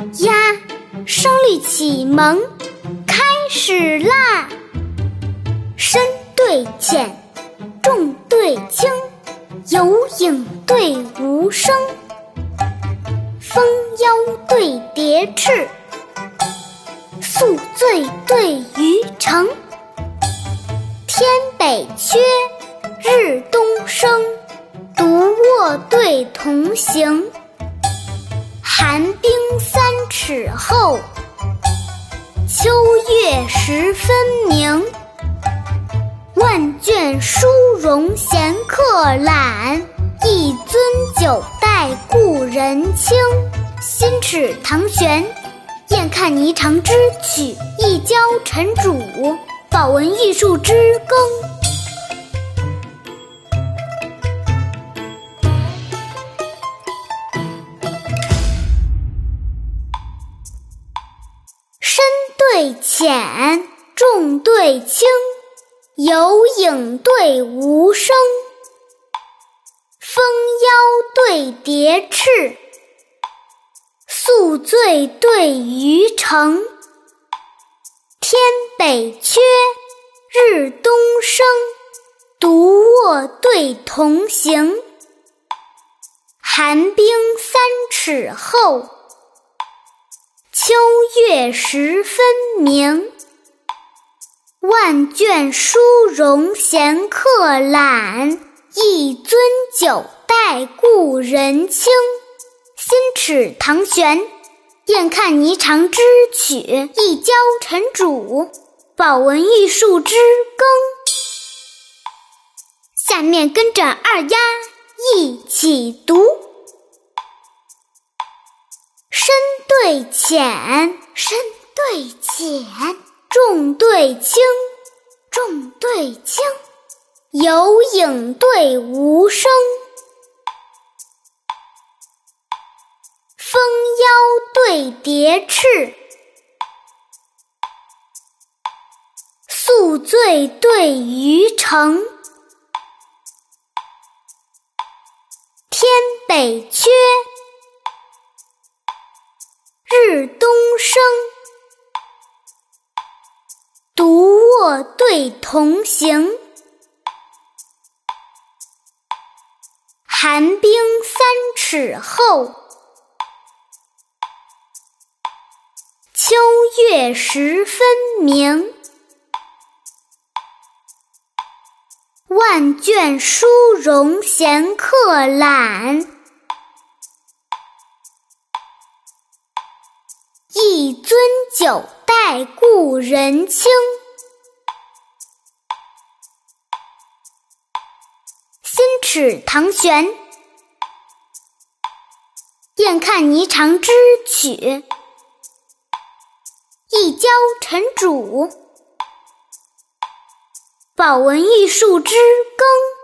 呀，声律启蒙开始啦！深对浅，重对轻，有影对无声，蜂腰对蝶翅，宿醉对渔城，天北缺，日东升，独卧对同行。后，秋月十分明。万卷书容闲客览，一樽酒待故人倾。新齿堂悬，燕看霓裳之曲；一交尘主，宝闻玉树之耕。对浅，重对轻，有影对无声，蜂腰对蝶翅，宿醉对渔城，天北缺，日东升，独卧对同行，寒冰三尺厚。秋月十分明，万卷书容闲客览，一樽酒待故人倾。新齿堂悬，燕看霓裳之曲；一交尘主，宝闻玉树之更。下面跟着二丫一起读。对浅，深对浅，重对轻，重对轻，有影对无声，蜂腰对蝶翅，宿醉对渔城，天北缺。日东升，独卧对同行。寒冰三尺厚，秋月十分明。万卷书容闲客览。一樽酒待故人倾。新齿堂玄，燕看霓裳织曲；一交陈主，宝闻玉树之更。